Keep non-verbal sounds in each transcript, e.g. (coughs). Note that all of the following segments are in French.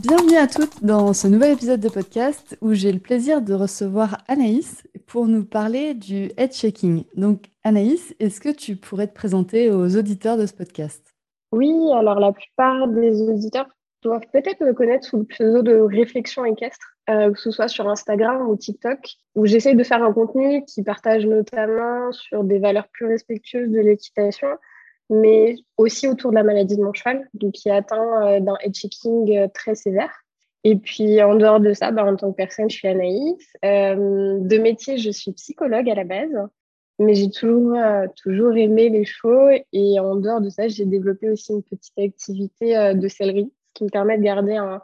Bienvenue à toutes dans ce nouvel épisode de podcast où j'ai le plaisir de recevoir Anaïs pour nous parler du head checking. Donc Anaïs, est-ce que tu pourrais te présenter aux auditeurs de ce podcast? Oui, alors la plupart des auditeurs doivent peut-être me connaître sous le pseudo de réflexion équestre, euh, que ce soit sur Instagram ou TikTok, où j'essaye de faire un contenu qui partage notamment sur des valeurs plus respectueuses de l'équitation, mais aussi autour de la maladie de mon cheval, donc qui est atteint euh, d'un head checking euh, très sévère. Et puis en dehors de ça, bah, en tant que personne, je suis Anaïs. Euh, de métier, je suis psychologue à la base, mais j'ai toujours, toujours aimé les chevaux. Et en dehors de ça, j'ai développé aussi une petite activité de sellerie, qui me permet de garder un,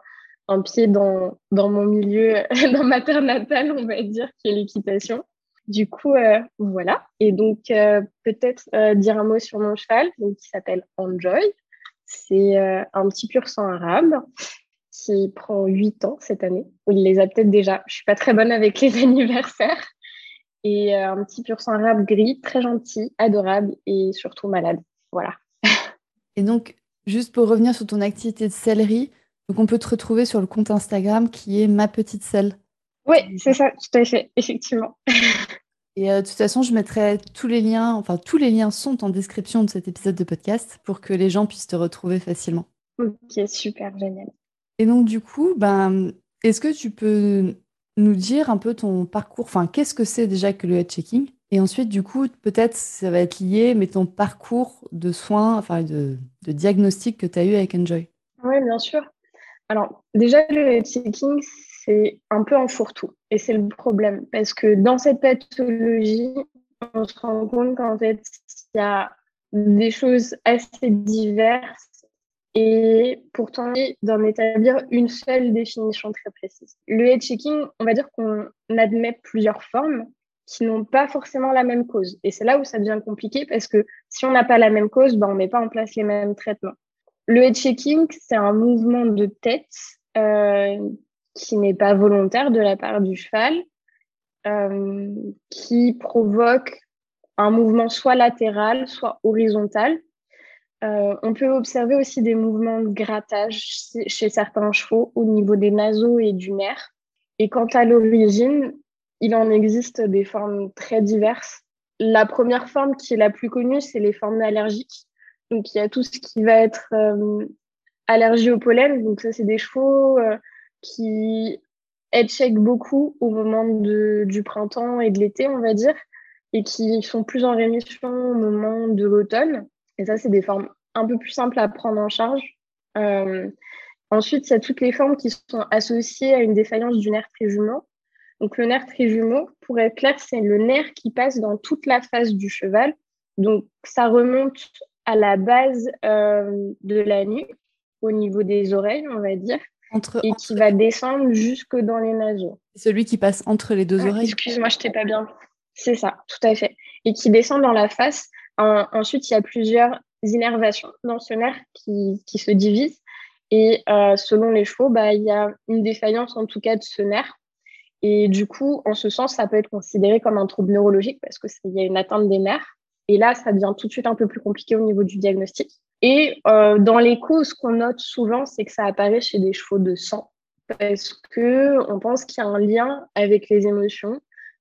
un pied dans, dans mon milieu, (laughs) dans ma terre natale, on va dire, qui est l'équitation. Du coup, euh, voilà. Et donc, euh, peut-être euh, dire un mot sur mon cheval, donc, qui s'appelle Enjoy. C'est un petit pur sang arabe qui prend 8 ans cette année. Il les a peut-être déjà. Je suis pas très bonne avec les (laughs) anniversaires. Et un petit pur sang arabe gris, très gentil, adorable et surtout malade. Voilà. Et donc, juste pour revenir sur ton activité de sellerie, donc on peut te retrouver sur le compte Instagram qui est ma petite selle. Oui, c'est ça, tout à fait, (laughs) effectivement. Et euh, de toute façon, je mettrai tous les liens, enfin tous les liens sont en description de cet épisode de podcast pour que les gens puissent te retrouver facilement. Ok, super, génial. Et donc du coup, ben, est-ce que tu peux nous dire un peu ton parcours, enfin qu'est-ce que c'est déjà que le head checking Et ensuite, du coup, peut-être ça va être lié, mais ton parcours de soins, enfin de, de diagnostic que tu as eu avec Enjoy. Oui, bien sûr. Alors déjà, le head checking, c'est un peu un fourre-tout. Et c'est le problème. Parce que dans cette pathologie, on se rend compte qu'en fait, il y a des choses assez diverses et pourtant d'en établir une seule définition très précise. Le head checking, on va dire qu'on admet plusieurs formes qui n'ont pas forcément la même cause. Et c'est là où ça devient compliqué parce que si on n'a pas la même cause, ben, on ne met pas en place les mêmes traitements. Le head checking, c'est un mouvement de tête euh, qui n'est pas volontaire de la part du cheval, euh, qui provoque un mouvement soit latéral, soit horizontal. Euh, on peut observer aussi des mouvements de grattage chez certains chevaux au niveau des naseaux et du nerf. Et quant à l'origine, il en existe des formes très diverses. La première forme qui est la plus connue, c'est les formes allergiques. Donc il y a tout ce qui va être euh, allergie au pollen. Donc ça, c'est des chevaux qui check beaucoup au moment du printemps et de l'été, on va dire, et qui sont plus en rémission au moment de l'automne. Et ça, c'est des formes un peu plus simples à prendre en charge. Euh, ensuite, il y a toutes les formes qui sont associées à une défaillance du nerf trijumeau. Donc, le nerf trijumeau, pour être clair, c'est le nerf qui passe dans toute la face du cheval. Donc, ça remonte à la base euh, de la nuque, au niveau des oreilles, on va dire et qui va descendre jusque dans les naseaux. Celui qui passe entre les deux ah, oreilles. Excuse-moi, je t'ai pas bien. C'est ça, tout à fait. Et qui descend dans la face. ensuite, il y a plusieurs innervations dans ce nerf qui, qui se divisent. Et euh, selon les chevaux, bah, il y a une défaillance en tout cas de ce nerf. Et du coup, en ce sens, ça peut être considéré comme un trouble neurologique parce qu'il y a une atteinte des nerfs. Et là, ça devient tout de suite un peu plus compliqué au niveau du diagnostic. Et euh, dans les causes qu'on note souvent, c'est que ça apparaît chez des chevaux de sang parce que on pense qu'il y a un lien avec les émotions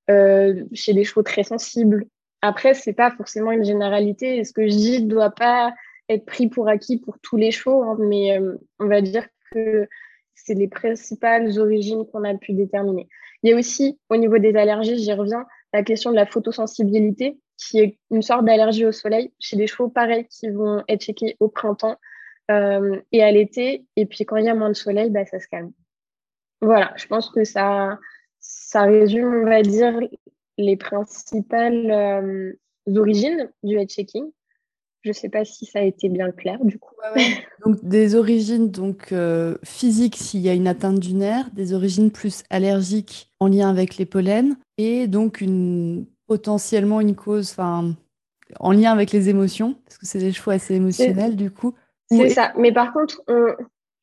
euh, chez des chevaux très sensibles. Après, c'est pas forcément une généralité. Ce que je dis ne doit pas être pris pour acquis pour tous les chevaux, hein, mais euh, on va dire que c'est les principales origines qu'on a pu déterminer. Il y a aussi, au niveau des allergies, j'y reviens, la question de la photosensibilité qui est une sorte d'allergie au soleil chez des chevaux pareils qui vont être checkés au printemps euh, et à l'été. Et puis quand il y a moins de soleil, bah, ça se calme. Voilà, je pense que ça, ça résume, on va dire, les principales euh, origines du head checking. Je ne sais pas si ça a été bien clair du coup. (laughs) donc des origines donc euh, physiques s'il y a une atteinte du nerf, des origines plus allergiques en lien avec les pollens et donc une potentiellement une cause en lien avec les émotions parce que c'est des chevaux assez émotionnels du coup. C'est ça. Mais par contre,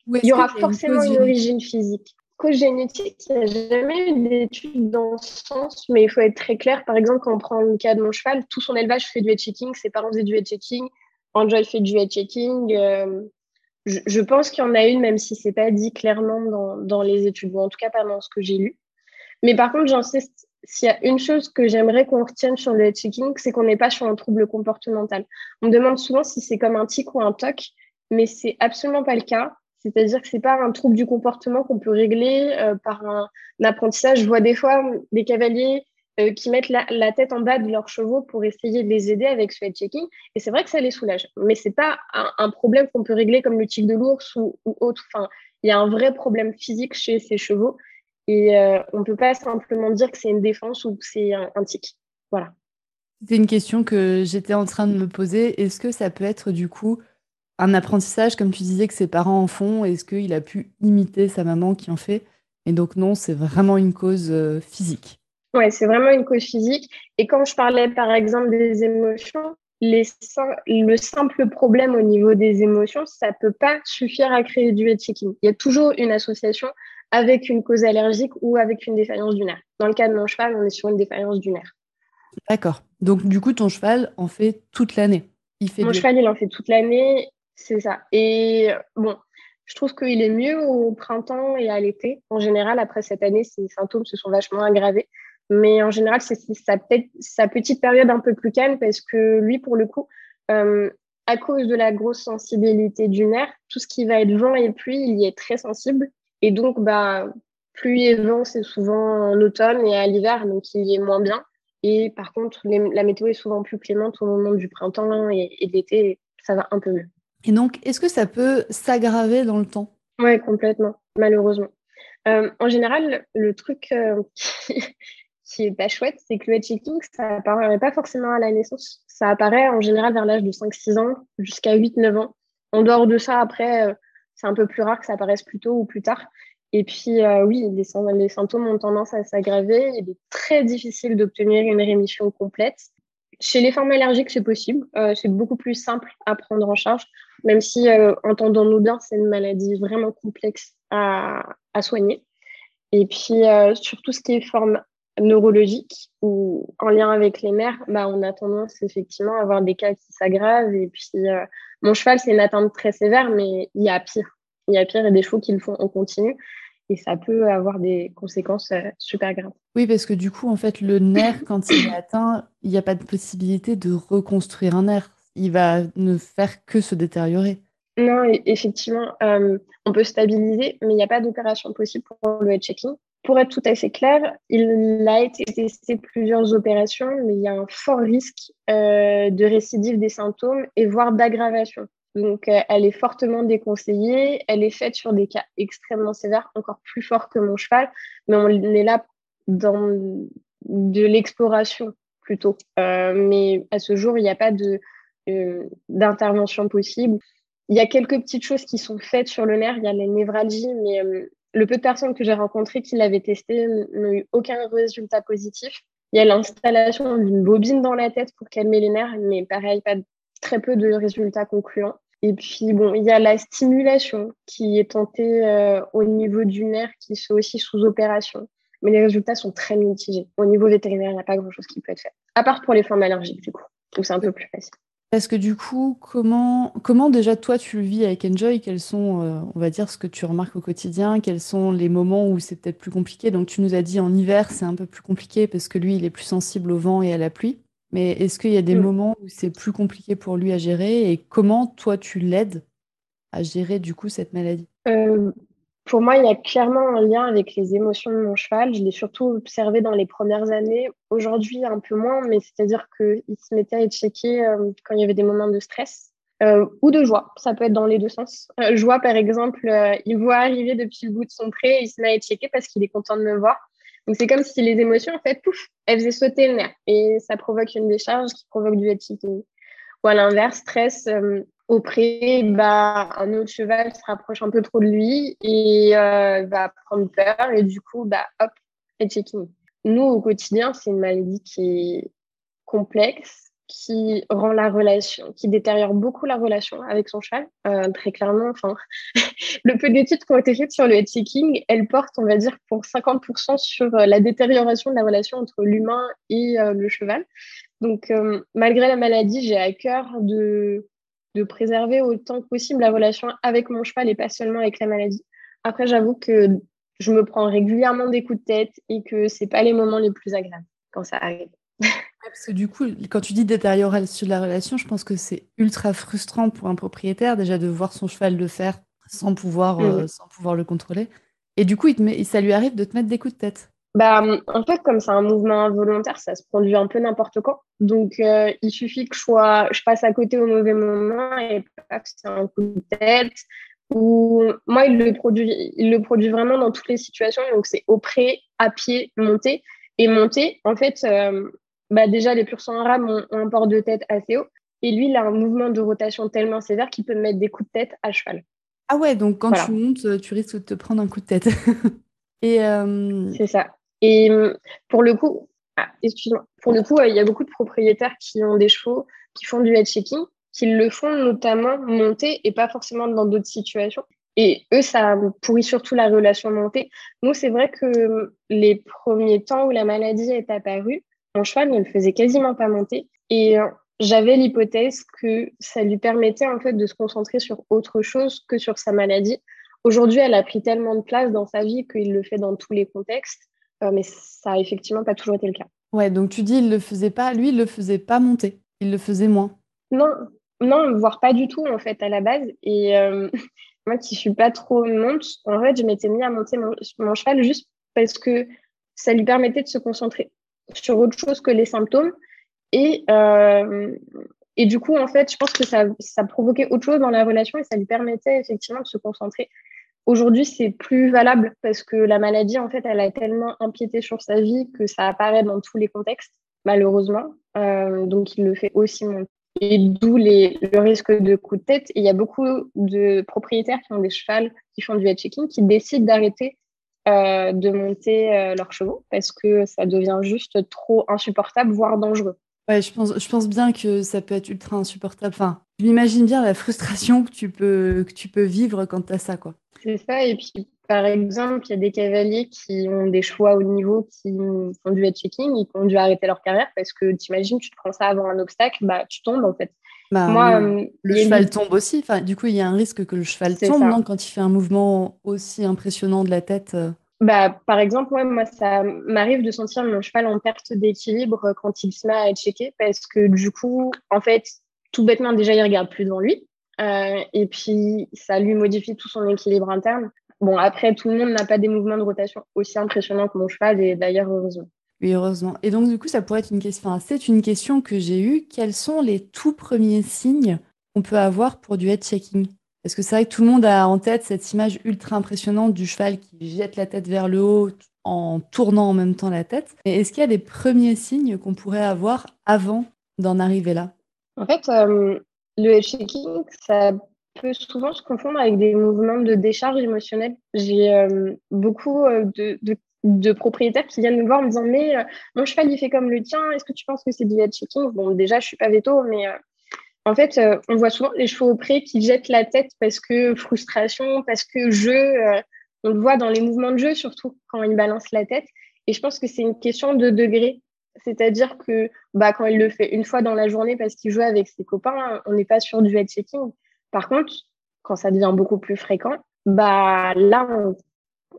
il y aura forcément une, origine physique. Cause génétique, il n'y a jamais eu d'études dans ce sens, mais il faut être très clair. Par exemple, quand on prend le cas de mon cheval, tout son élevage fait du head checking, ses parents faisaient du head checking, Angel fait du head checking. Euh, je, pense qu'il y en a une, même si c'est pas dit clairement dans, dans les études, ou en tout cas pas dans ce que j'ai lu. Mais par contre, j'insiste, s'il y a une chose que j'aimerais qu'on retienne sur le checking, c'est qu'on n'est pas sur un trouble comportemental. On me demande souvent si c'est comme un tic ou un toc, mais c'est absolument pas le cas. C'est-à-dire que c'est pas un trouble du comportement qu'on peut régler euh, par un, apprentissage. Je vois des fois des cavaliers euh, qui mettent la, tête en bas de leurs chevaux pour essayer de les aider avec ce head checking. Et c'est vrai que ça les soulage. Mais c'est pas un, problème qu'on peut régler comme le tic de l'ours ou, autre. Enfin, il y a un vrai problème physique chez ces chevaux. Et euh, on ne peut pas simplement dire que c'est une défense ou que c'est un, un tic. Voilà. C'est une question que j'étais en train de me poser. Est-ce que ça peut être du coup un apprentissage, comme tu disais, que ses parents en font? Est-ce qu'il a pu imiter sa maman qui en fait? Et donc non, c'est vraiment une cause euh, physique. Oui, c'est vraiment une cause physique. Et quand je parlais par exemple des émotions, les, le simple problème au niveau des émotions, ça ne peut pas suffire à créer du checking. Il y a toujours une association avec une cause allergique ou avec une défaillance du nerf. Dans le cas de mon cheval, on est sur une défaillance du nerf. D'accord. Donc du coup, ton cheval en fait toute l'année. Il fait mon cheval, il en fait toute l'année. C'est ça. Et bon, je trouve qu'il est mieux au printemps et à l'été. En général, après cette année, ses symptômes se sont vachement aggravés. Mais en général, c'est sa, sa, petite période un peu plus calme parce que lui, pour le coup, euh, à cause de la grosse sensibilité du nerf, tout ce qui va être vent et pluie, il y est très sensible. Et donc, bah, pluie et vent, c'est souvent en automne et à l'hiver, donc il y est moins bien. Et par contre, la météo est souvent plus clémente au moment du printemps et, et de l'été, ça va un peu mieux. Et donc, est-ce que ça peut s'aggraver dans le temps? Oui, complètement, malheureusement. Euh, en général, le truc euh, (laughs) qui, est pas chouette, c'est que le checking, ça apparaît pas forcément à la naissance. Ça apparaît en général vers l'âge de 5-6 ans jusqu'à 8-9 ans. En dehors de ça, après, euh, c'est un peu plus rare que ça apparaisse plus tôt ou plus tard. Et puis, oui, les, symptômes ont tendance à s'aggraver. Il est très difficile d'obtenir une rémission complète. Chez les formes allergiques, c'est possible. c'est beaucoup plus simple à prendre en charge même si, euh, entendons-nous bien, c'est une maladie vraiment complexe à, soigner. Et puis, euh, sur tout ce qui est forme neurologique ou en lien avec les nerfs, bah, on a tendance effectivement à avoir des cas qui s'aggravent. Et puis, euh, mon cheval, c'est une atteinte très sévère, mais il y a pire. Il y a pire et des chevaux qui le font en continu. Et ça peut avoir des conséquences super graves. Oui, parce que du coup, en fait, le nerf, (coughs) quand il est atteint, il n'y a pas de possibilité de reconstruire un nerf il va ne faire que se détériorer. Non, effectivement, euh, on peut stabiliser, mais il n'y a pas d'opération possible pour le head checking. Pour être tout à fait clair, il a été testé plusieurs opérations, mais il y a un fort risque euh, de récidive des symptômes et voire d'aggravation. Donc, euh, elle est fortement déconseillée. Elle est faite sur des cas extrêmement sévères, encore plus forts que mon cheval, mais on est là dans de l'exploration plutôt. mais à ce jour, il n'y a pas euh, d'intervention possible. Il y a quelques petites choses qui sont faites sur le nerf. Il y a les névralgies, mais euh, le peu de personnes que j'ai rencontrées qui l'avaient testé n'ont eu aucun résultat positif. Il y a l'installation d'une bobine dans la tête pour calmer les nerfs, mais pareil, pas très peu de résultats concluants. Et puis, bon, il y a la stimulation qui est tentée euh, au niveau du nerf, qui se aussi sous opération. Mais les résultats sont très mitigés. Au niveau vétérinaire, il n'y a pas grand-chose qui peut être fait. À part pour les formes allergiques, du coup. Donc, c'est un peu plus facile. Parce que du coup, comment, comment déjà toi tu le vis avec Enjoy? Quels sont, euh, on va dire, ce que tu remarques au quotidien? Quels sont les moments où c'est peut-être plus compliqué? Donc tu nous as dit en hiver c'est un peu plus compliqué parce que lui il est plus sensible au vent et à la pluie. Mais est-ce qu'il y a des mm. moments où c'est plus compliqué pour lui à gérer? Et comment toi tu l'aides à gérer du coup cette maladie? Euh, pour moi, il y a clairement un lien avec les émotions de mon cheval. Je l'ai surtout observé dans les premières années. Aujourd'hui, un peu moins, mais c'est-à-dire qu'il se mettait à checké euh, quand il y avait des moments de stress euh, ou de joie. Ça peut être dans les deux sens. Euh, joie, par exemple, il voit arriver depuis le bout de son pré, il se met à checké parce qu'il est content de me voir. Donc, c'est comme si les émotions, en fait, pouf, elles faisaient sauter le nerf. Et ça provoque une décharge qui provoque du head Ou à l'inverse, stress pré, bah, un autre cheval se rapproche un peu trop de lui et va prendre peur et du coup, bah, hop, head checking. Nous, au quotidien, c'est une maladie qui est complexe, qui rend la relation, qui détériore beaucoup la relation avec son cheval. Euh, très clairement, enfin, (laughs) le peu d'études qui ont été faites sur le head checking, elles portent, on va dire, pour 50% sur euh, la détérioration de la relation entre l'humain et euh, le cheval. Donc, malgré la maladie, j'ai à cœur de, de préserver autant que possible la relation avec mon cheval et pas seulement avec la maladie. Après, j'avoue que je me prends régulièrement des coups de tête et que c'est pas les moments les plus agréables quand ça arrive. parce que du coup, quand tu dis détérioration de la relation, je pense que c'est ultra frustrant pour un propriétaire déjà de voir son cheval le faire sans pouvoir, euh, sans pouvoir le contrôler. Et du coup, il te ça lui arrive de te mettre des coups de tête. Bah, en fait, comme c'est un mouvement involontaire, ça se produit un peu n'importe quand. Donc, euh, il suffit que je, sois, je passe à côté au mauvais moment et c'est un coup de tête. Ou moi, il le produit, il le produit vraiment dans toutes les situations. Donc, c'est au pré, à pied, monter. Et monter, en fait, euh, bah déjà, les purs sang arabes ont, un port de tête assez haut. Et lui, il a un mouvement de rotation tellement sévère qu'il peut mettre des coups de tête à cheval. Ah ouais, donc quand tu montes, tu risques de te prendre un coup de tête. (laughs) et euh, C'est ça. Et hum, pour le coup, ah, excuse-moi, pour le coup, il y a beaucoup de propriétaires qui ont des chevaux qui font du head checking, qui le font notamment monter et pas forcément dans d'autres situations. Et eux, ça pourrit surtout la relation montée. Nous, c'est vrai que hum, les premiers temps où la maladie est apparue, mon cheval ne le faisait quasiment pas monter. Et euh, j'avais l'hypothèse que ça lui permettait en fait de se concentrer sur autre chose que sur sa maladie. Aujourd'hui, elle a pris tellement de place dans sa vie qu'il le fait dans tous les contextes, euh, mais ça a effectivement pas toujours été le cas. Ouais, donc tu dis il le faisait pas, lui il le faisait pas monter, il le faisait moins. Non, non, voire pas du tout en fait à la base. Et euh, (laughs) moi qui suis pas trop monte, en fait je m'étais mis à monter mon cheval juste parce que ça lui permettait de se concentrer sur autre chose que les symptômes. Et, euh, et du coup, en fait, je pense que ça, ça provoquait autre chose dans la relation et ça lui permettait effectivement de se concentrer. Aujourd'hui, c'est plus valable parce que la maladie, en fait, elle a tellement empiété sur sa vie que ça apparaît dans tous les contextes, malheureusement. Euh, donc, il le fait aussi monter. Et d'où le risque de coup de tête. Il y a beaucoup de propriétaires qui ont des chevals, qui font du head checking, qui décident d'arrêter euh, de monter euh, leurs chevaux parce que ça devient juste trop insupportable, voire dangereux. Ouais, je pense, je pense bien que ça peut être ultra insupportable. Enfin, je m'imagine bien la frustration que tu peux, que tu peux vivre quand tu as ça, quoi. C'est ça. Et puis, par exemple, il y a des cavaliers qui ont des choix au niveau qui font du head checking, ils ont dû arrêter leur carrière parce que tu imagines, tu te prends ça avant un obstacle, bah, tu tombes en fait. Bah, Moi, euh, le cheval tombe aussi. Enfin, du coup, il y a un risque que le cheval tombe, non Quand il fait un mouvement aussi impressionnant de la tête. Euh. Bah, par exemple, moi, ça m'arrive de sentir mon cheval en perte d'équilibre quand il se met à être checké parce que du coup, en fait, tout bêtement, déjà, il regarde plus devant lui. Euh, et puis, ça lui modifie tout son équilibre interne. Bon, après, tout le monde n'a pas des mouvements de rotation aussi impressionnants que mon cheval, et d'ailleurs, heureusement. Oui, heureusement. Et donc, du coup, ça pourrait être une question. Enfin, c'est une question que j'ai eue. Quels sont les tout premiers signes qu'on peut avoir pour du head checking Parce que c'est vrai que tout le monde a en tête cette image ultra impressionnante du cheval qui jette la tête vers le haut en tournant en même temps la tête. Mais est-ce qu'il y a des premiers signes qu'on pourrait avoir avant d'en arriver là? En fait, euh, le head checking, ça peut souvent se confondre avec des mouvements de décharge émotionnelle. J'ai euh, beaucoup euh, de, propriétaires qui viennent me voir en me disant mais euh, mon cheval il fait comme le tien est-ce que tu penses que c'est du head checking bon déjà je suis pas veto mais euh, en fait on voit souvent les chevaux au pré qui jettent la tête parce que frustration parce que jeu on le voit dans les mouvements de jeu surtout quand ils balancent la tête. Et je pense que c'est une question de degré c'est-à-dire que bah, quand il le fait une fois dans la journée parce qu'il joue avec ses copains on n'est pas sur du head checking par contre quand ça devient beaucoup plus fréquent bah là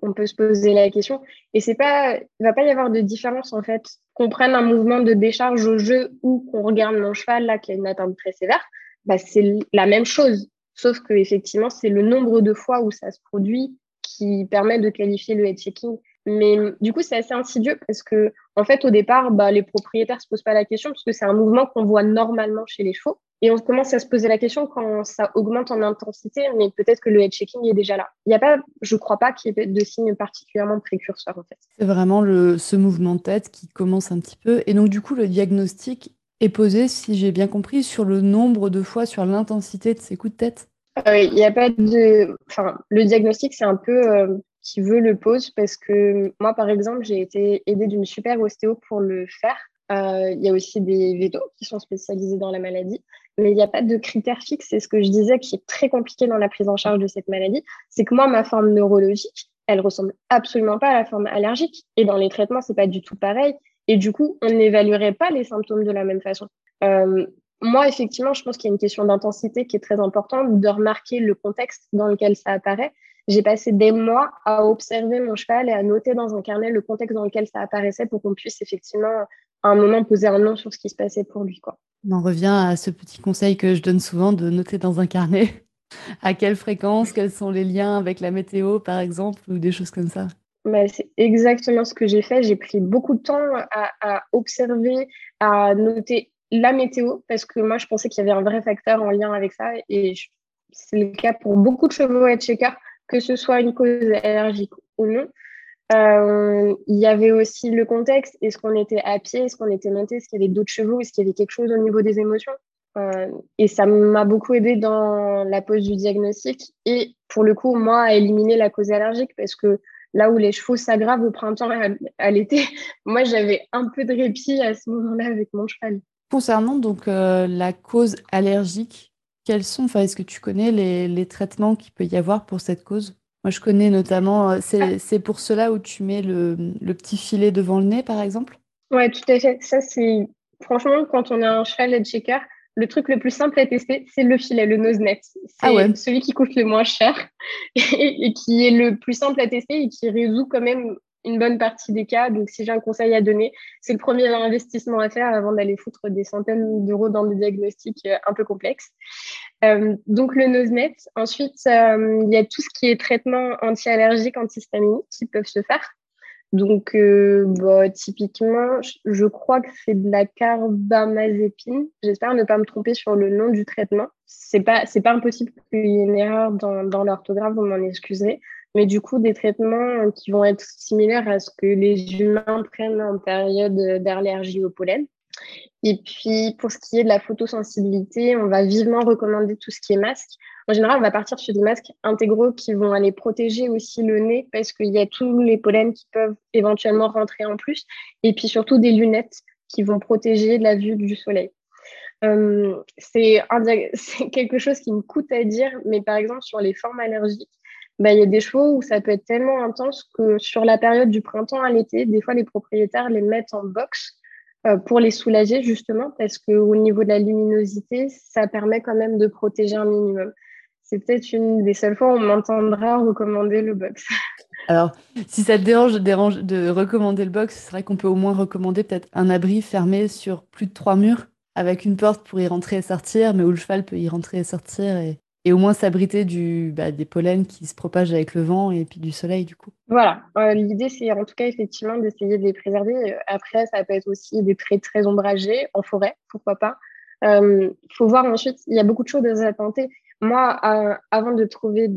on peut se poser la question. Et c'est pas, va pas y avoir de différence en fait. Qu'on prenne un mouvement de décharge au jeu ou qu'on regarde mon cheval là qui a une atteinte très sévère, bah, c'est la même chose. Sauf que effectivement, c'est le nombre de fois où ça se produit qui permet de qualifier le head checking. Mais du coup, c'est assez insidieux parce que, en fait, au départ, bah, les propriétaires se posent pas la question parce que c'est un mouvement qu'on voit normalement chez les chevaux. Et on commence à se poser la question quand ça augmente en intensité, mais peut-être que le head checking est déjà là. Il n'y a pas, je crois pas qu'il y ait de signes particulièrement précurseurs en fait. C'est vraiment le, ce mouvement de tête qui commence un petit peu. Et donc du coup, le diagnostic est posé, si j'ai bien compris, sur le nombre de fois, sur l'intensité de ces coups de tête? Il n'y a pas de. Enfin, le diagnostic, c'est un peu qui veut le pose parce que moi, par exemple, j'ai été aidée d'une super ostéo pour le faire. Il y a aussi des vétos qui sont spécialisés dans la maladie, mais il n'y a pas de critères fixes. C'est ce que je disais qui est très compliqué dans la prise en charge de cette maladie. C'est que moi, ma forme neurologique, elle ressemble absolument pas à la forme allergique. Et dans les traitements, c'est pas du tout pareil. Et du coup, on n'évaluerait pas les symptômes de la même façon. Euh, moi, effectivement, je pense qu'il y a une question d'intensité qui est très importante, de remarquer le contexte dans lequel ça apparaît. J'ai passé des mois à observer mon cheval et à noter dans un carnet le contexte dans lequel ça apparaissait pour qu'on puisse effectivement, à un moment, poser un nom sur ce qui se passait pour lui. Quoi. On en revient à ce petit conseil que je donne souvent de noter dans un carnet (laughs) à quelle fréquence, quels sont les liens avec la météo, par exemple, ou des choses comme ça. Bah, c'est exactement ce que j'ai fait. J'ai pris beaucoup de temps à, observer, à noter la météo, parce que moi, je pensais qu'il y avait un vrai facteur en lien avec ça. Et c'est le cas pour beaucoup de chevaux et de checker, que ce soit une cause allergique ou non. Euh, il y avait aussi le contexte. Est-ce qu'on était à pied? Est-ce qu'on était monté? Est-ce qu'il y avait d'autres chevaux? Est-ce qu'il y avait quelque chose au niveau des émotions? Euh, Et ça m'a beaucoup aidé dans la pose du diagnostic. Et pour le coup, moi, à éliminer la cause allergique parce que là où les chevaux s'aggravent au printemps et à, l'été, (laughs) moi, j'avais un peu de répit à ce moment-là avec mon cheval. Concernant donc euh, la cause allergique, quels sont, enfin, est-ce que tu connais les, les traitements qu'il peut y avoir pour cette cause? Moi, je connais notamment, euh, ah. c'est pour cela où tu mets le, petit filet devant le nez, par exemple? Ouais, tout à fait. Ça, c'est franchement, quand on a un cheval checker, le truc le plus simple à tester, c'est le filet, le nose net. C'est ah celui qui coûte le moins cher (laughs) et, qui est le plus simple à tester et qui résout quand même une bonne partie des cas. Donc, si j'ai un conseil à donner, c'est le premier investissement à faire avant d'aller foutre des centaines d'euros dans des diagnostics euh, un peu complexes. Euh, donc, le NoseNet. Ensuite, euh, il y a tout ce qui est traitement anti-allergique, antihistaminique qui peuvent se faire. Donc, bah, typiquement, je crois que c'est de la carbamazépine. J'espère ne pas me tromper sur le nom du traitement. C'est pas, pas impossible qu'il y ait une erreur dans, dans l'orthographe, vous m'en excuserez mais du coup des traitements qui vont être similaires à ce que les humains prennent en période d'allergie au pollen. Et puis pour ce qui est de la photosensibilité, on va vivement recommander tout ce qui est masque. En général, on va partir sur des masques intégraux qui vont aller protéger aussi le nez parce qu'il y a tous les pollens qui peuvent éventuellement rentrer en plus. Et puis surtout des lunettes qui vont protéger la vue du soleil. Euh, c'est (laughs) quelque chose qui me coûte à dire, mais par exemple sur les formes allergiques, bah, il y a des chevaux où ça peut être tellement intense que sur la période du printemps à l'été, des fois les propriétaires les mettent en box euh, pour les soulager justement parce qu'au niveau de la luminosité, ça permet quand même de protéger un minimum. C'est peut-être une des seules fois où on m'entendra recommander le box. (laughs) Alors, si ça te dérange, dérange de recommander le box, c'est vrai qu'on peut au moins recommander peut-être un abri fermé sur plus de trois murs avec une porte pour y rentrer et sortir, mais où le cheval peut y rentrer et sortir et, et au moins s'abriter du, bah, des pollens qui se propagent avec le vent et puis du soleil du coup. Voilà, euh, l'idée c'est en tout cas effectivement d'essayer de les préserver. Après, ça peut être aussi des traits très ombragés en forêt, pourquoi pas. Il euh, faut voir ensuite, il y a beaucoup de choses à tenter. Moi, euh, avant de trouver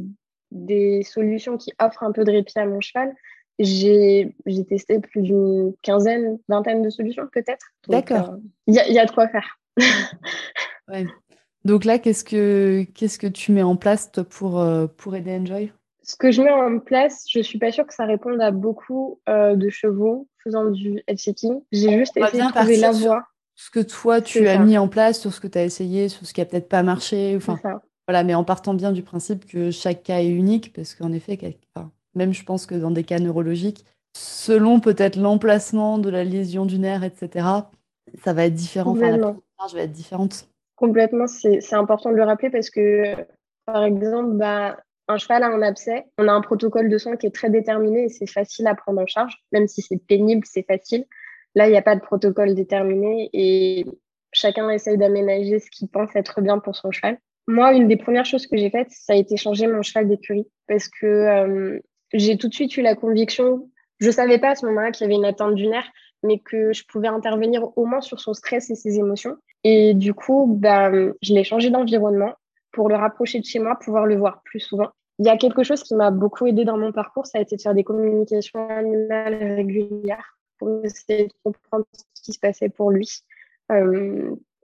des solutions qui offrent un peu de répit à mon cheval, j'ai testé plus d'une quinzaine, vingtaine de solutions peut-être. D'accord. Il y, y, a de quoi faire. (laughs) ouais. Donc là, qu'est-ce que, qu'est-ce que tu mets en place pour, euh, pour aider Enjoy? Ce que je mets en place, je ne suis pas sûre que ça réponde à beaucoup euh, de chevaux faisant du head-checking. J'ai juste essayé de trouver la voie. Ce que toi, tu as mis en place, sur ce que tu as essayé, sur ce qui a peut-être pas marché. Enfin, voilà, mais en partant bien du principe que chaque cas est unique, parce qu'en effet, même je pense que dans des cas neurologiques, selon peut-être l'emplacement de la lésion du nerf, etc., ça va être différent. Enfin, la va être différente. Complètement, c'est important de le rappeler parce que, par exemple, bah, un cheval a un abcès, on a un protocole de soins qui est très déterminé et c'est facile à prendre en charge, même si c'est pénible, c'est facile. Là, il n'y a pas de protocole déterminé et chacun essaye d'aménager ce qu'il pense être bien pour son cheval. Moi, une des premières choses que j'ai faites, ça a été changer mon cheval d'écurie parce que euh, j'ai tout de suite eu la conviction, je ne savais pas à ce moment-là qu'il y avait une atteinte du nerf, mais que je pouvais intervenir au moins sur son stress et ses émotions. Et du coup, ben, je l'ai changé d'environnement pour le rapprocher de chez moi, pouvoir le voir plus souvent. Il y a quelque chose qui m'a beaucoup aidé dans mon parcours, ça a été de faire des communications animales régulières pour essayer de comprendre ce qui se passait pour lui.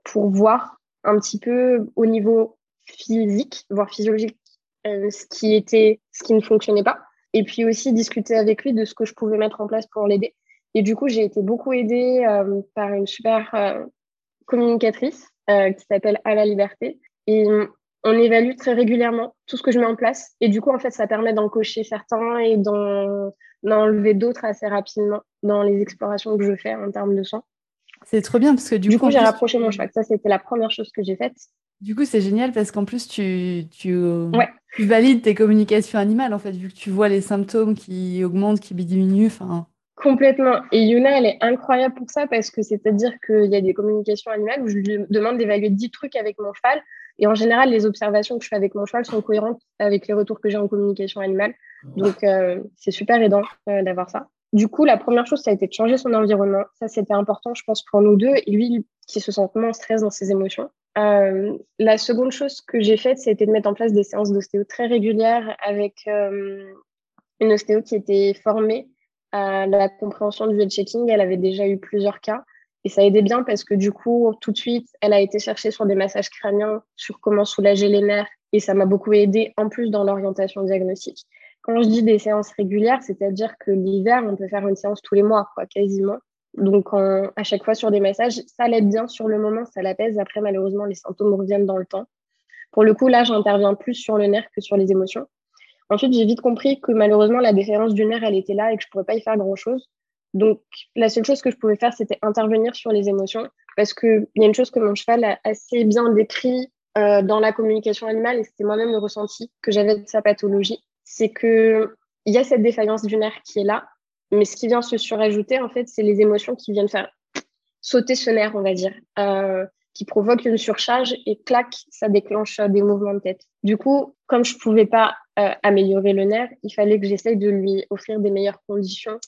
pour voir un petit peu au niveau physique, voire physiologique, ce qui était, ce qui ne fonctionnait pas. Et puis aussi discuter avec lui de ce que je pouvais mettre en place pour l'aider. Et du coup, j'ai été beaucoup aidée par une super communicatrice qui s'appelle À la Liberté. Et on évalue très régulièrement tout ce que je mets en place. Et du coup, en fait, ça permet d'en cocher certains et d'en enlever d'autres assez rapidement dans les explorations que je fais en termes de soins. C'est trop bien parce que du, du coup, j'ai rapproché mon cheval. Ça, c'était la première chose que j'ai faite. Du coup, c'est génial parce qu'en plus, tu, tu, tu, valides tes communications animales, en fait, vu que tu vois les symptômes qui augmentent, qui diminuent. Enfin, Complètement. Et Yuna, elle est incroyable pour ça parce que c'est-à-dire qu'il y a des communications animales où je lui demande d'évaluer 10 trucs avec mon cheval. Et en général, les observations que je fais avec mon cheval sont cohérentes avec les retours que j'ai en communication animale. Donc, euh, c'est super aidant euh, d'avoir ça. Du coup, la première chose, ça a été de changer son environnement. Ça, c'était important, je pense, pour nous deux. Et lui, qui se sent moins stress dans ses émotions. Euh, la seconde chose que j'ai faite, c'était de mettre en place des séances d'ostéo très régulières avec une ostéo qui était formée à la compréhension du head-checking. Elle avait déjà eu plusieurs cas. Et ça aidait bien parce que du coup, tout de suite, elle a été chercher sur des massages crâniens, sur comment soulager les nerfs. Et ça m'a beaucoup aidé en plus dans l'orientation diagnostique. Quand je dis des séances régulières, c'est-à-dire que l'hiver, on peut faire une séance tous les mois, quoi, quasiment. Donc, à chaque fois sur des massages, ça l'aide bien sur le moment, ça l'apaise. Après, malheureusement, les symptômes reviennent dans le temps. Pour le coup, là, j'interviens plus sur le nerf que sur les émotions. Ensuite, j'ai vite compris que malheureusement, la déférence du nerf, elle était là et que je ne pourrais pas y faire grand-chose. Donc, la seule chose que je pouvais faire, c'était intervenir sur les émotions. Parce qu'il y a une chose que mon cheval a assez bien décrit euh, dans la communication animale, et c'était moi-même le ressenti que j'avais de sa pathologie, c'est qu'il y a cette défaillance du nerf qui est là, mais ce qui vient se surajouter, en fait, c'est les émotions qui viennent faire sauter ce nerf, on va dire. Euh, qui provoque une surcharge et clac, ça déclenche euh, des mouvements de tête. Du coup, comme je pouvais pas euh, améliorer le nerf, il fallait que j'essaye de lui offrir des meilleures conditions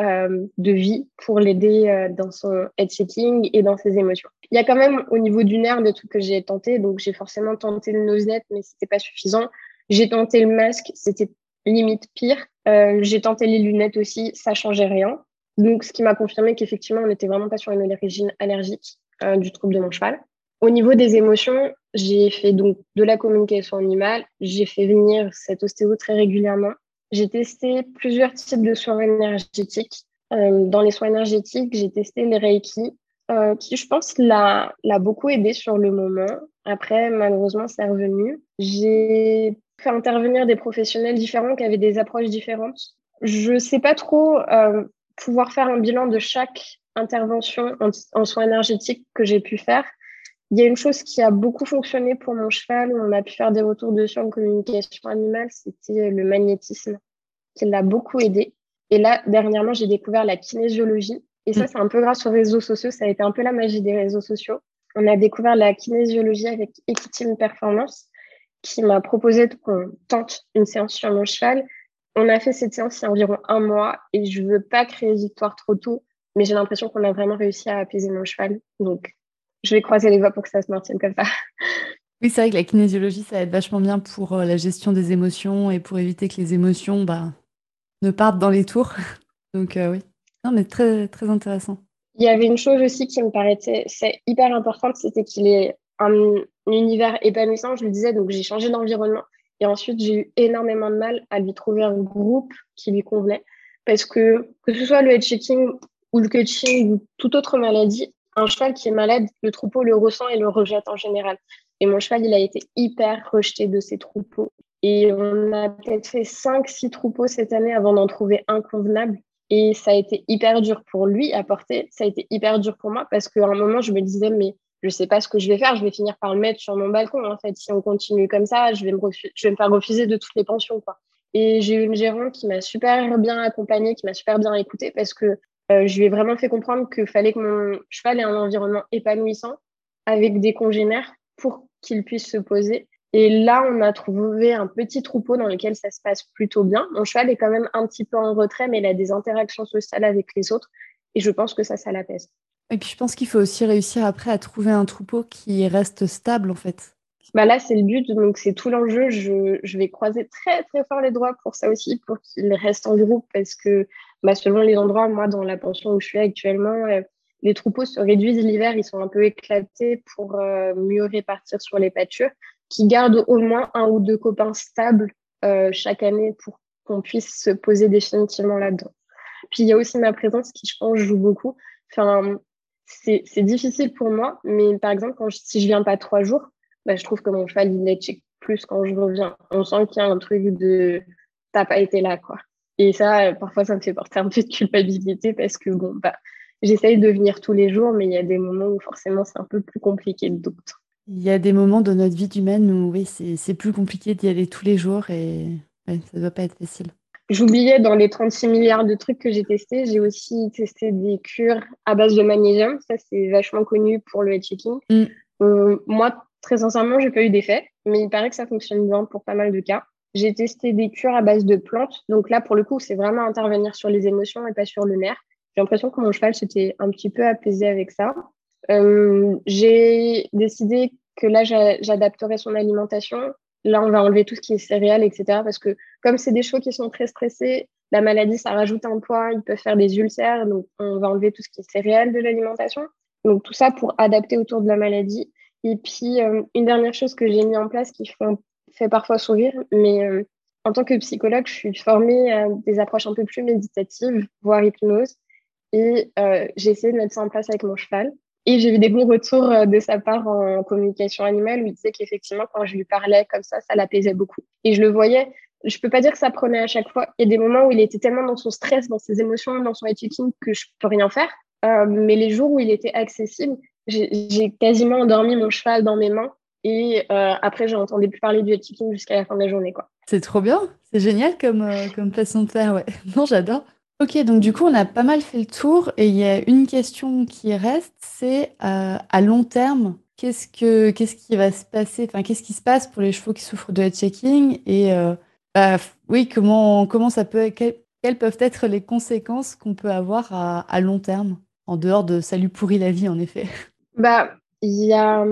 euh, de vie pour l'aider dans son head shaking et dans ses émotions. Il y a quand même au niveau du nerf des trucs que j'ai tenté, donc j'ai forcément tenté le nose-net, mais c'était pas suffisant. J'ai tenté le masque, c'était limite pire. j'ai tenté les lunettes aussi, ça changeait rien. Donc, ce qui m'a confirmé qu'effectivement, on n'était vraiment pas sur une origine allergique. Euh, du trouble de mon cheval. Au niveau des émotions, j'ai fait donc de la communication animale, j'ai fait venir cet ostéo très régulièrement. J'ai testé plusieurs types de soins énergétiques. Euh, dans les soins énergétiques, j'ai testé les Reiki, euh, qui je pense l'a, beaucoup aidé sur le moment. Après, malheureusement, c'est revenu. J'ai fait intervenir des professionnels différents qui avaient des approches différentes. Je ne sais pas trop pouvoir faire un bilan de chaque intervention en, soins énergétiques que j'ai pu faire, il y a une chose qui a beaucoup fonctionné pour mon cheval, on a pu faire des retours dessus en communication animale, c'était le magnétisme, qui l'a beaucoup aidé. Et là, dernièrement, j'ai découvert la kinésiologie. Et ça, mm. c'est un peu grâce aux réseaux sociaux. Ça a été un peu la magie des réseaux sociaux. On a découvert la kinésiologie avec Equitime Performance, qui m'a proposé qu'on tente une séance sur mon cheval. On a fait cette séance il y a environ un mois et je veux pas créer victoire trop tôt mais j'ai l'impression qu'on a vraiment réussi à apaiser mon cheval. Donc, je vais croiser les doigts pour que ça se maintienne comme ça. (laughs) Oui, c'est vrai que la kinésiologie, ça aide vachement bien pour euh, la gestion des émotions et pour éviter que les émotions bah, ne partent dans les tours. (laughs) Donc, euh, oui. Non, mais très, très intéressant. Il y avait une chose aussi qui me paraissait c'est hyper importante, c'était qu'il ait un, un, univers épanouissant, je le disais, donc j'ai changé d'environnement. Et ensuite, j'ai eu énormément de mal à lui trouver un groupe qui lui convenait. Parce que, que ce soit le head checking ou le coaching ou toute autre maladie, un cheval qui est malade, le troupeau le ressent et le rejette en général. Et mon cheval, il a été hyper rejeté de ces troupeaux. Et on a peut-être fait 5-6 troupeaux cette année avant d'en trouver un convenable. Et ça a été hyper dur pour lui à porter. Ça a été hyper dur pour moi parce qu'à un moment, je me disais, mais je sais pas ce que je vais faire. Je vais finir par le mettre sur mon balcon. En fait, si on continue comme ça, je vais me, je vais me faire refuser de toutes les pensions. Quoi. Et j'ai eu une gérante qui m'a super bien accompagnée, qui m'a super bien écoutée parce que euh, je lui ai vraiment fait comprendre qu'il fallait que mon cheval ait un environnement épanouissant avec des congénères pour qu'il puisse se poser. Et là, on a trouvé un petit troupeau dans lequel ça se passe plutôt bien. Mon cheval est quand même un petit peu en retrait, mais il a des interactions sociales avec les autres. Et je pense que ça, ça l'apaise. Et puis, je pense qu'il faut aussi réussir après à trouver un troupeau qui reste stable, en fait. Bah là, c'est le but, donc c'est tout l'enjeu. Je, je, vais croiser très, très fort les doigts pour ça aussi, pour qu'il reste en groupe, parce que bah, selon les endroits, moi, dans la pension où je suis actuellement, euh, les troupeaux se réduisent l'hiver, ils sont un peu éclatés pour mieux répartir sur les pâtures, qui gardent au moins un ou deux copains stables chaque année pour qu'on puisse se poser définitivement là-dedans. Puis il y a aussi ma présence qui, je pense, joue beaucoup. Enfin, c'est difficile pour moi, mais par exemple, quand si je viens pas trois jours, bah, je trouve que mon cheval, il est check plus quand je reviens. On sent qu'il y a un truc de t'as pas été là, quoi. Et ça, parfois, ça me fait porter un peu de culpabilité parce que, bon, bah, j'essaye de venir tous les jours, mais il y a des moments où forcément c'est un peu plus compliqué que d'autres. Il y a des moments dans notre vie humaine où oui, c'est plus compliqué d'y aller tous les jours et ça ne doit pas être facile. J'oubliais dans les 36 milliards de trucs que j'ai testés, j'ai aussi testé des cures à base de magnésium. Ça, c'est vachement connu pour le head checking. Mm. Euh, moi, très sincèrement, j'ai pas eu d'effet, mais il paraît que ça fonctionne bien pour pas mal de cas. J'ai testé des cures à base de plantes. Donc là, pour le coup, c'est vraiment intervenir sur les émotions et pas sur le nerf. J'ai l'impression que mon cheval s'était un petit peu apaisé avec ça. Euh, j'ai décidé que là, j'adapterais son alimentation. Là, on va enlever tout ce qui est céréales, etc. Parce que comme c'est des chevaux qui sont très stressés, la maladie, ça rajoute un poids, ils peuvent faire des ulcères. Donc, on va enlever tout ce qui est céréales de l'alimentation. Donc, tout ça pour adapter autour de la maladie. Et puis, euh, une dernière chose que j'ai mis en place qui fait, fait parfois sourire, mais euh, en tant que psychologue, je suis formée à des approches un peu plus méditatives, voire hypnose. Et euh, j'ai essayé de mettre ça en place avec mon cheval. Et j'ai eu des bons retours de sa part en communication animale où il disait qu'effectivement, quand je lui parlais comme ça, ça l'apaisait beaucoup. Et je le voyais, je peux pas dire que ça prenait à chaque fois. Il y a des moments où il était tellement dans son stress, dans ses émotions, dans son attitude que je peux rien faire. mais les jours où il était accessible, j'ai quasiment endormi mon cheval dans mes mains. Et euh, après, j'ai entendu plus parler du head jusqu'à la fin de la journée. quoi. C'est trop bien. C'est génial comme, euh, comme façon de faire. Ouais. (laughs) Non, j'adore. Ok, donc du coup, on a pas mal fait le tour. Et il y a une question qui reste c'est euh, à long terme, qu'est-ce, que, qu'est-ce qui va se passer? Enfin, qu'est-ce qui se passe pour les chevaux qui souffrent de head checking Et bah, oui, comment, comment ça peut. Quelles, peuvent être les conséquences qu'on peut avoir à, à long terme en dehors de ça lui pourrit la vie, en effet? Bah, il y a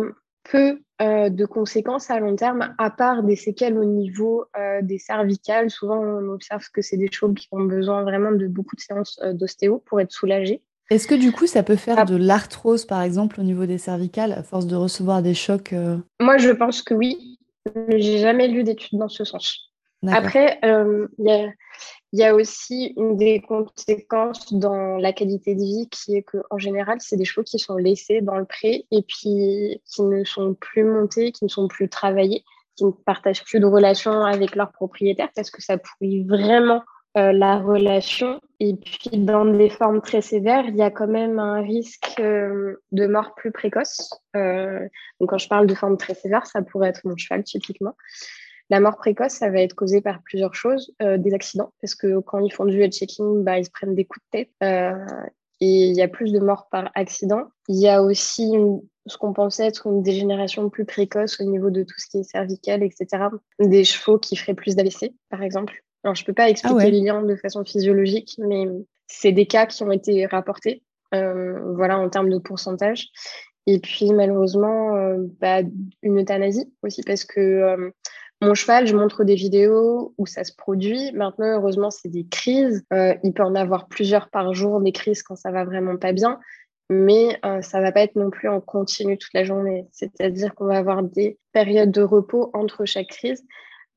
peu euh, de conséquences à long terme, à part des séquelles au niveau euh, des cervicales. Souvent, on observe que c'est des chevaux qui ont besoin vraiment de beaucoup de séances euh, d'ostéo pour être soulagés. Est-ce que du coup, ça peut faire ah. de l'arthrose, par exemple, au niveau des cervicales, à force de recevoir des chocs Moi, je pense que oui, mais j'ai jamais lu d'études dans ce sens. Après, il y a il y a aussi une des conséquences dans la qualité de vie qui est qu'en général, c'est des chevaux qui sont laissés dans le pré et puis qui ne sont plus montés, qui ne sont plus travaillés, qui ne partagent plus de relations avec leur propriétaire parce que ça pourrit vraiment euh, la relation. Et puis, dans des formes très sévères, il y a quand même un risque euh, de mort plus précoce. Euh, donc, quand je parle de formes très sévères, ça pourrait être mon cheval typiquement. La mort précoce, ça va être causé par plusieurs choses, euh, des accidents, parce que quand ils font du head-checking, bah, ils se prennent des coups de tête. Euh, et il y a plus de morts par accident. Il y a aussi ce qu'on pensait être une dégénération plus précoce au niveau de tout ce qui est cervical, etc. Des chevaux qui feraient plus d'AVC, par exemple. Alors, je ne peux pas expliquer ah les liens de façon physiologique, mais c'est des cas qui ont été rapportés, euh, voilà, en termes de pourcentage. Et puis, malheureusement, bah, une euthanasie aussi, parce que mon cheval, je montre des vidéos où ça se produit. Maintenant, heureusement, c'est des crises. Euh, il peut en avoir plusieurs par jour, des crises quand ça va vraiment pas bien. Mais euh, ça va pas être non plus en continu toute la journée. C'est-à-dire qu'on va avoir des périodes de repos entre chaque crise.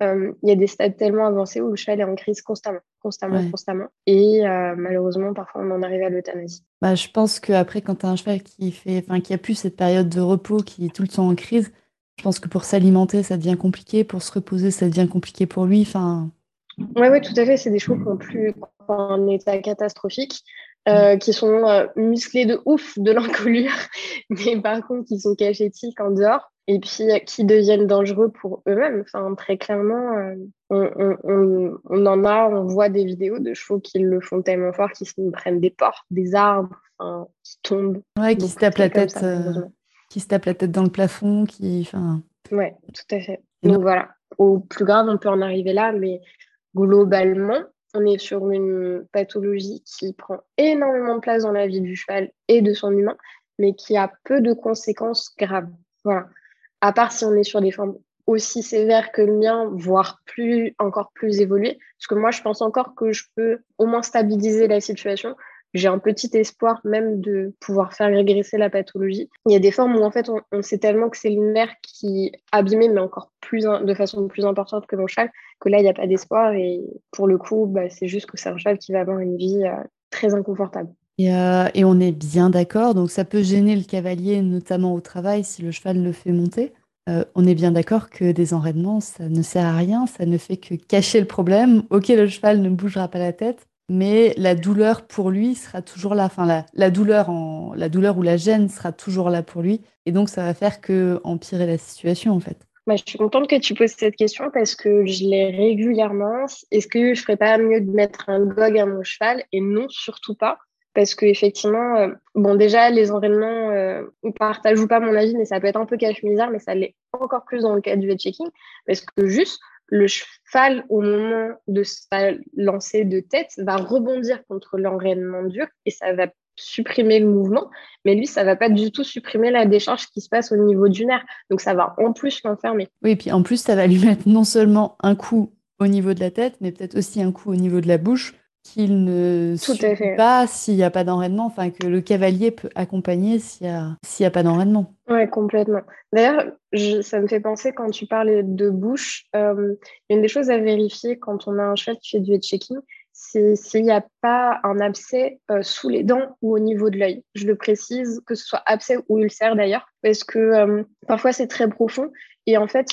Euh, il y a des stades tellement avancés où le cheval est en crise constamment, constamment, constamment. Et malheureusement, parfois, on en arrive à l'euthanasie. Bah, je pense qu'après, quand tu as un cheval qui, fait, qui a plus cette période de repos, qui est tout le temps en crise, je pense que pour s'alimenter, ça devient compliqué. Pour se reposer, ça devient compliqué pour lui. Enfin... Oui, ouais, tout à fait. C'est des chevaux qui ont plus en état catastrophique, euh, qui sont euh, musclés de ouf de l'encolure, (laughs) mais par contre qui sont cachétiques en dehors et puis euh, qui deviennent dangereux pour eux-mêmes. Enfin, très clairement, on, en a, on voit des vidéos de chevaux qui le font tellement fort qu'ils se prennent des portes, des arbres, qui tombent. Ouais, qui se tapent la tête qui se tape la tête dans le plafond, qui. Enfin... Ouais, tout à fait. Donc voilà, au plus grave, on peut en arriver là, mais globalement, on est sur une pathologie qui prend énormément de place dans la vie du cheval et de son humain, mais qui a peu de conséquences graves. Voilà. À part si on est sur des formes aussi sévères que le mien, voire plus, encore plus évoluées. Parce que moi, je pense encore que je peux au moins stabiliser la situation j'ai un petit espoir même de pouvoir faire régresser la pathologie. Il y a des formes où en fait on, sait tellement que c'est le nerf qui abîmé, mais encore plus de façon plus importante que mon cheval, que là il n'y a pas d'espoir et pour le coup, bah, c'est juste que c'est un cheval qui va avoir une vie euh, très inconfortable. Euh, et, on est bien d'accord, donc ça peut gêner le cavalier, notamment au travail, si le cheval le fait monter. Euh, on est bien d'accord que des enraînements, ça ne sert à rien, ça ne fait que cacher le problème. Ok, le cheval ne bougera pas la tête, mais la douleur pour lui sera toujours là. Enfin, la, douleur la douleur ou la gêne sera toujours là pour lui, et donc ça va faire que empirer la situation en fait. Bah, je suis contente que tu poses cette question parce que je l'ai régulièrement. Est-ce que je ferais pas mieux de mettre un gog à mon cheval? Et non, surtout pas parce que effectivement, euh, bon déjà les enraînements, euh, on partage ou pas mon avis, mais ça peut être un peu cache-misère, mais ça l'est encore plus dans le cas du head checking, parce que juste le cheval au moment de sa lancée de tête va rebondir contre l'enraînement dur et ça va supprimer le mouvement, mais lui, ça va pas du tout supprimer la décharge qui se passe au niveau du nerf. Donc ça va en plus l'enfermer. Oui, et puis en plus, ça va lui mettre non seulement un coup au niveau de la tête, mais peut-être aussi un coup au niveau de la bouche qu'il ne suit pas s'il n'y a pas d'enraînement, enfin que le cavalier peut accompagner s'il n'y a, a pas d'enraînement. Oui, complètement. D'ailleurs, ça me fait penser quand tu parlais de bouche, euh, une des choses à vérifier quand on a un cheval qui fait du head checking, c'est s'il n'y a pas un abcès euh, sous les dents ou au niveau de l'œil. Je le précise, que ce soit abcès ou ulcère d'ailleurs, parce que euh, parfois c'est très profond et en fait,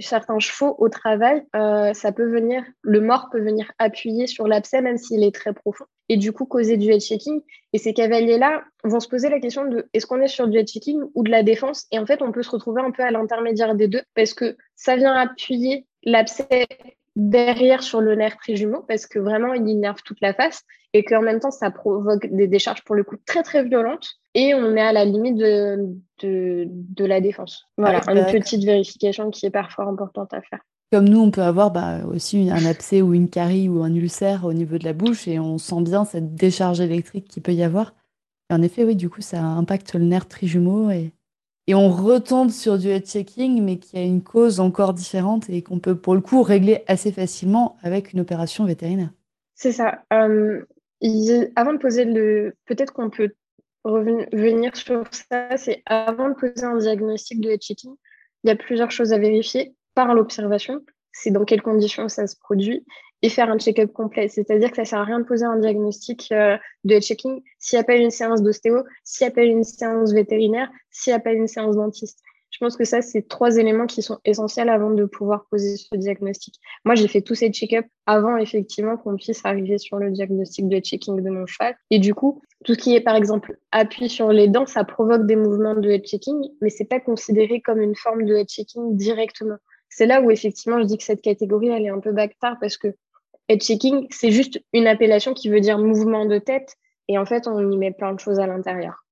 certains chevaux au travail, euh, ça peut venir, le mort peut venir appuyer sur l'abcès même s'il est très profond et du coup causer du head checking. Et ces cavaliers-là vont se poser la question de est-ce qu'on est sur du head checking ou de la défense? Et en fait, on peut se retrouver un peu à l'intermédiaire des deux parce que ça vient appuyer l'abcès derrière sur le nerf trijumeau parce que vraiment il innerve toute la face et qu'en même temps ça provoque des décharges pour le coup très très violentes et on est à la limite de, de, la défense. Voilà, une petite vérification qui est parfois importante à faire. Comme nous, on peut avoir bah, aussi un abcès ou une carie ou un ulcère au niveau de la bouche et on sent bien cette décharge électrique qu'il peut y avoir. Et en effet, oui, du coup, ça impacte le nerf trijumeau et et on retombe sur du head checking, mais qui a une cause encore différente et qu'on peut pour le coup régler assez facilement avec une opération vétérinaire. C'est ça. Euh, avant de poser le, peut-être qu'on peut revenir sur ça, c'est avant de poser un diagnostic de head checking, il y a plusieurs choses à vérifier par l'observation. C'est dans quelles conditions ça se produit et faire un check-up complet. C'est-à-dire que ça sert à rien de poser un diagnostic euh, de checking s'il n'y a pas une séance d'ostéo, s'il n'y a pas une séance vétérinaire, s'il n'y a pas une séance dentiste. Je pense que ça, c'est trois éléments qui sont essentiels avant de pouvoir poser ce diagnostic. Moi, j'ai fait tous ces check-up avant, effectivement, qu'on puisse arriver sur le diagnostic de checking de mon cheval. Et du coup, tout ce qui est, par exemple, appui sur les dents, ça provoque des mouvements de head checking, mais c'est pas considéré comme une forme de head checking directement. C'est là où, effectivement, je dis que cette catégorie, elle est un peu bactard parce que Head checking, c'est juste une appellation qui veut dire mouvement de tête. Et en fait, on y met plein de choses à l'intérieur.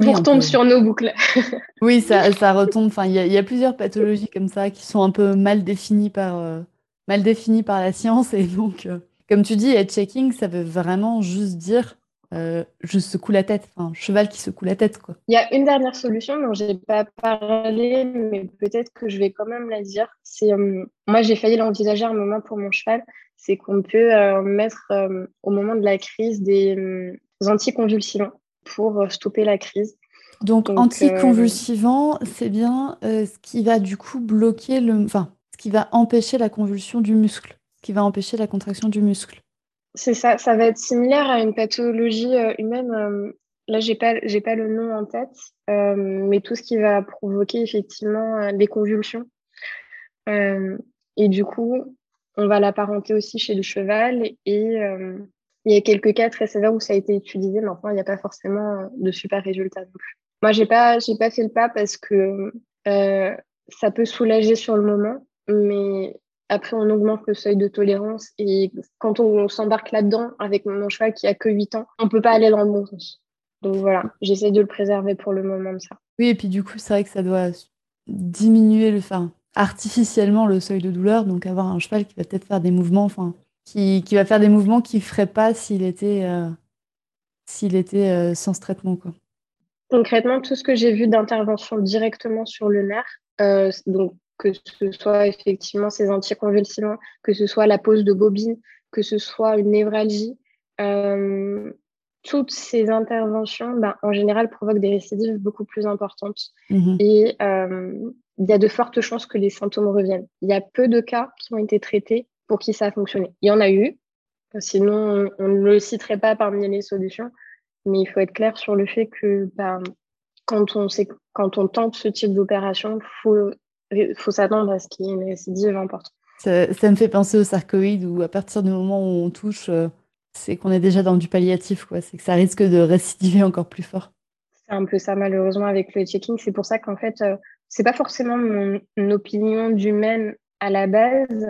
on retombe sur nos boucles. (laughs) oui, ça, (laughs) ça retombe. Enfin, il y, a plusieurs pathologies comme ça qui sont un peu mal définies par, euh, mal définies par la science. Et donc, euh, comme tu dis, head checking, ça veut vraiment juste dire euh, je secoue la tête, enfin, cheval qui secoue la tête. Quoi. Il y a une dernière solution dont je n'ai pas parlé, mais peut-être que je vais quand même la dire. C'est, moi, j'ai failli l'envisager un moment pour mon cheval c'est qu'on peut euh, mettre euh, au moment de la crise des, euh, anticonvulsivants pour stopper la crise. Donc, anticonvulsivants, c'est bien ce qui va du coup bloquer le, enfin, ce qui va empêcher la convulsion du muscle, ce qui va empêcher la contraction du muscle. C'est ça, ça va être similaire à une pathologie humaine. là, j'ai pas, pas le nom en tête, mais tout ce qui va provoquer effectivement des convulsions. et du coup, on va l'apparenter aussi chez le cheval et euh, il y a quelques cas très sévères où ça a été utilisé, mais enfin, il n'y a pas forcément de super résultats Moi, j'ai pas, j'ai pas fait le pas parce que euh, ça peut soulager sur le moment, mais après, on augmente le seuil de tolérance et quand on, s'embarque là-dedans avec mon cheval qui a que 8 ans, on peut pas aller dans le bon sens. Donc voilà, j'essaie de le préserver pour le moment de ça. Oui, et puis du coup, c'est vrai que ça doit diminuer le, enfin, artificiellement le seuil de douleur, donc avoir un cheval qui va peut-être faire des mouvements, enfin, qui, qui, va faire des mouvements qu'il ne ferait pas s'il était, euh, s'il était euh, sans ce traitement. Quoi. Concrètement, tout ce que j'ai vu d'intervention directement sur le nerf, euh, donc que ce soit effectivement ces anticonvulsivants, que ce soit la pose de bobine, que ce soit une névralgie, toutes ces interventions, ben, en général, provoquent des récidives beaucoup plus importantes. Mhm. Et euh, il y a de fortes chances que les symptômes reviennent. Il y a peu de cas qui ont été traités pour qui ça a fonctionné. Il y en a eu, sinon on ne le citerait pas parmi les solutions, mais il faut être clair sur le fait que ben, quand, on sait, quand on tente ce type d'opération, il faut, faut s'attendre à ce qu'il y ait une récidive importante. Ça, ça, me fait penser au sarcoïde où à partir du moment où on touche... Euh c'est qu'on est déjà dans du palliatif, quoi. C'est que ça risque de récidiver encore plus fort. C'est un peu ça, malheureusement, avec le checking. C'est pour ça qu'en fait, euh, c'est pas forcément mon opinion d'humaine à la base,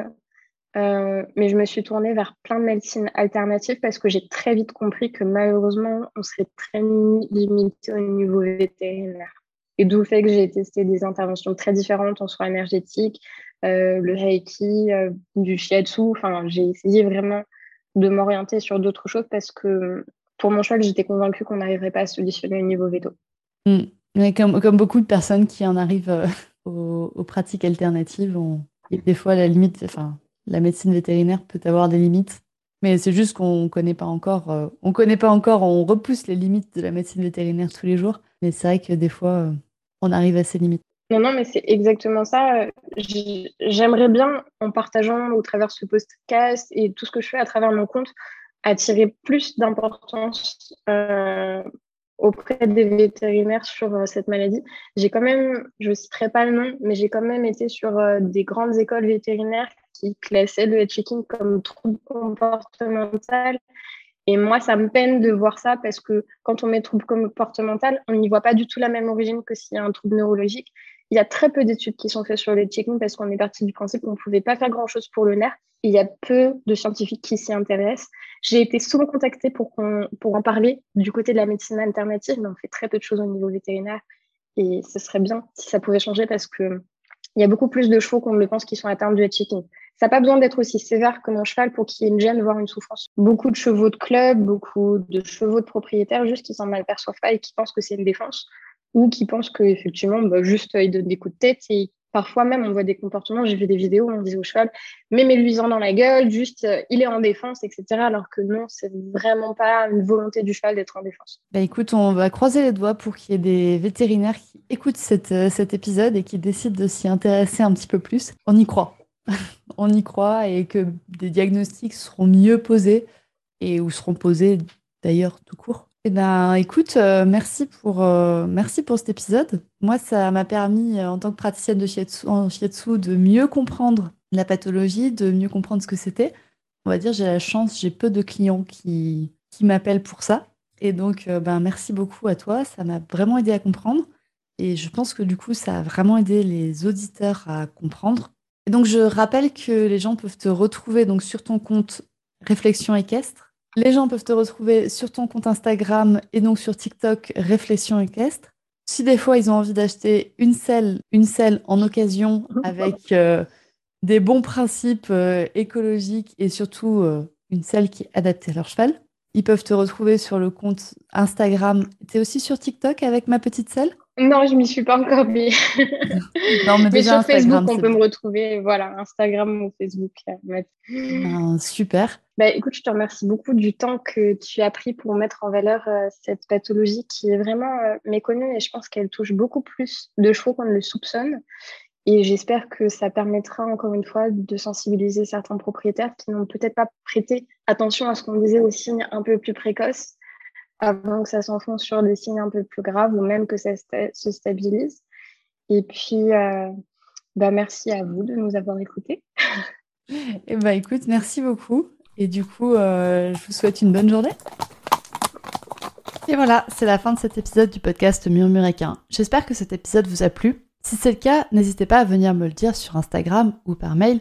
euh, mais je me suis tournée vers plein de médecines alternatives parce que j'ai très vite compris que malheureusement, on serait très limité au niveau vétérinaire. Et d'où le fait que j'ai testé des interventions très différentes en soins énergétiques, euh, le reiki, du shiatsu. Enfin, j'ai essayé vraiment de m'orienter sur d'autres choses parce que pour mon choix, j'étais convaincue qu'on n'arriverait pas à solutionner au niveau veto. Hmm. comme, beaucoup de personnes qui en arrivent euh, aux, pratiques alternatives, des fois la limite, enfin, la médecine vétérinaire peut avoir des limites, mais c'est juste qu'on connaît pas encore, euh, on connaît pas encore, on repousse les limites de la médecine vétérinaire tous les jours, mais c'est vrai que des fois, euh, on arrive à ces limites. Non, non, mais c'est exactement ça. J'aimerais bien, en partageant au travers ce podcast et tout ce que je fais à travers mon compte, attirer plus d'importance euh, auprès des vétérinaires sur euh, cette maladie. J'ai quand même, je ne citerai pas le nom, mais j'ai quand même été sur des grandes écoles vétérinaires qui classaient le head-checking comme trouble comportemental. Et moi, ça me peine de voir ça parce que quand on met trouble comportemental, on n'y voit pas du tout la même origine que s'il y a un trouble neurologique. Il y a très peu d'études qui sont faites sur le checking parce qu'on est parti du principe qu'on ne pouvait pas faire grand-chose pour le nerf. Il y a peu de scientifiques qui s'y intéressent. J'ai été souvent contactée pour, en parler du côté de la médecine alternative, mais on fait très peu de choses au niveau vétérinaire. Et ce serait bien si ça pouvait changer parce que il y a beaucoup plus de chevaux qu'on ne le pense qui sont atteints du checking. Ça n'a pas besoin d'être aussi sévère que mon cheval pour qu'il y ait une gêne, voire une souffrance. Beaucoup de chevaux de club, beaucoup de chevaux de propriétaires, juste qui s'en malperçoivent pas et qui pensent que c'est une défense ou qui pensent qu'effectivement, bah, juste, ils donnent des coups de tête et parfois même, on voit des comportements. J'ai vu des vidéos où on disait au cheval, mais mets-lui-en dans la gueule, juste, il est en défense, etc. Alors que non, c'est vraiment pas une volonté du cheval d'être en défense. Bah écoute, on va croiser les doigts pour qu'il y ait des vétérinaires qui écoutent euh, cet épisode et qui décident de s'y intéresser un petit peu plus. On y croit. (laughs) on y croit et que des diagnostics seront mieux posés et ou seront posés d'ailleurs tout court eh ben, écoute, euh, merci pour euh, merci pour cet épisode. Moi, ça m'a permis, euh, en tant que praticienne de shiatsu, en de mieux comprendre la pathologie, de mieux comprendre ce que c'était. On va dire, j'ai la chance, j'ai peu de clients qui, qui m'appellent pour ça. Et donc, ben, merci beaucoup à toi. Ça m'a vraiment aidé à comprendre. Et je pense que du coup, ça a vraiment aidé les auditeurs à comprendre. Donc, je rappelle que les gens peuvent te retrouver donc sur ton compte Réflexion équestre les gens peuvent te retrouver sur ton compte Instagram et donc sur TikTok Réflexion équestre. Si des fois ils ont envie d'acheter une selle, une selle en occasion (laughs) avec euh, des bons principes euh, écologiques et surtout euh, une selle qui est adaptée à leur cheval, ils peuvent te retrouver sur le compte Instagram. Tu es aussi sur TikTok avec ma petite selle? Non, je m'y suis pas encore mis. (laughs) non, mais, sur Facebook, on peut me retrouver. Voilà, Instagram ou Facebook. Ben, super. Bah, écoute, je te remercie beaucoup du temps que tu as pris pour mettre en valeur euh, cette pathologie qui est vraiment euh, méconnue et je pense qu'elle touche beaucoup plus de chevaux qu'on ne le soupçonne. Et j'espère que ça permettra encore une fois de sensibiliser certains propriétaires qui n'ont peut-être pas prêté attention à ce qu'on disait aux signes un peu plus précoces avant que ça s'enfonce sur des signes un peu plus graves ou même que ça se stabilise. Et puis, euh, bah, merci à vous de nous avoir écoutés. (laughs) Eh bah, écoute, merci beaucoup. Et du coup, euh, je vous souhaite une bonne journée. Et voilà, c'est la fin de cet épisode du podcast Murmuréquin. J'espère que cet épisode vous a plu. Si c'est le cas, n'hésitez pas à venir me le dire sur Instagram ou par mail